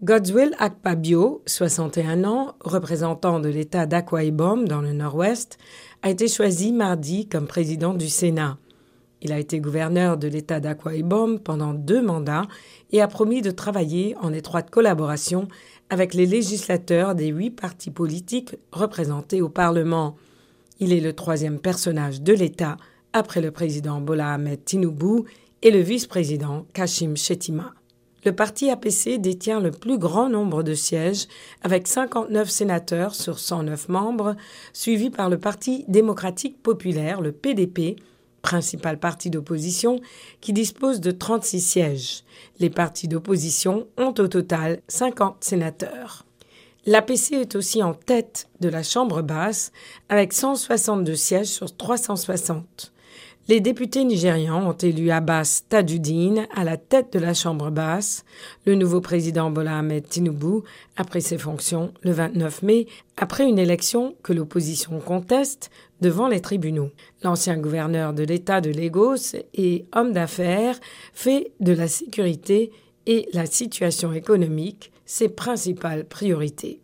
Godswill Akpabio, 61 ans, représentant de l'État d'Akwa Ibom dans le nord-ouest, a été choisi mardi comme président du Sénat. Il a été gouverneur de l'État d'Akwa Ibom pendant deux mandats et a promis de travailler en étroite collaboration avec les législateurs des huit partis politiques représentés au Parlement. Il est le troisième personnage de l'État après le président Bola Ahmed Tinubu et le vice-président Kashim Shettima. Le parti APC détient le plus grand nombre de sièges, avec 59 sénateurs sur 109 membres, suivi par le Parti démocratique populaire, le PDP, principal parti d'opposition, qui dispose de 36 sièges. Les partis d'opposition ont au total 50 sénateurs. L'APC est aussi en tête de la Chambre basse, avec 162 sièges sur 360. Les députés nigérians ont élu Abbas Tajuddin à la tête de la Chambre basse. Le nouveau président Bola Ahmed Tinubu a pris ses fonctions le 29 mai après une élection que l'opposition conteste devant les tribunaux. L'ancien gouverneur de l'État de Lagos et homme d'affaires fait de la sécurité et la situation économique ses principales priorités.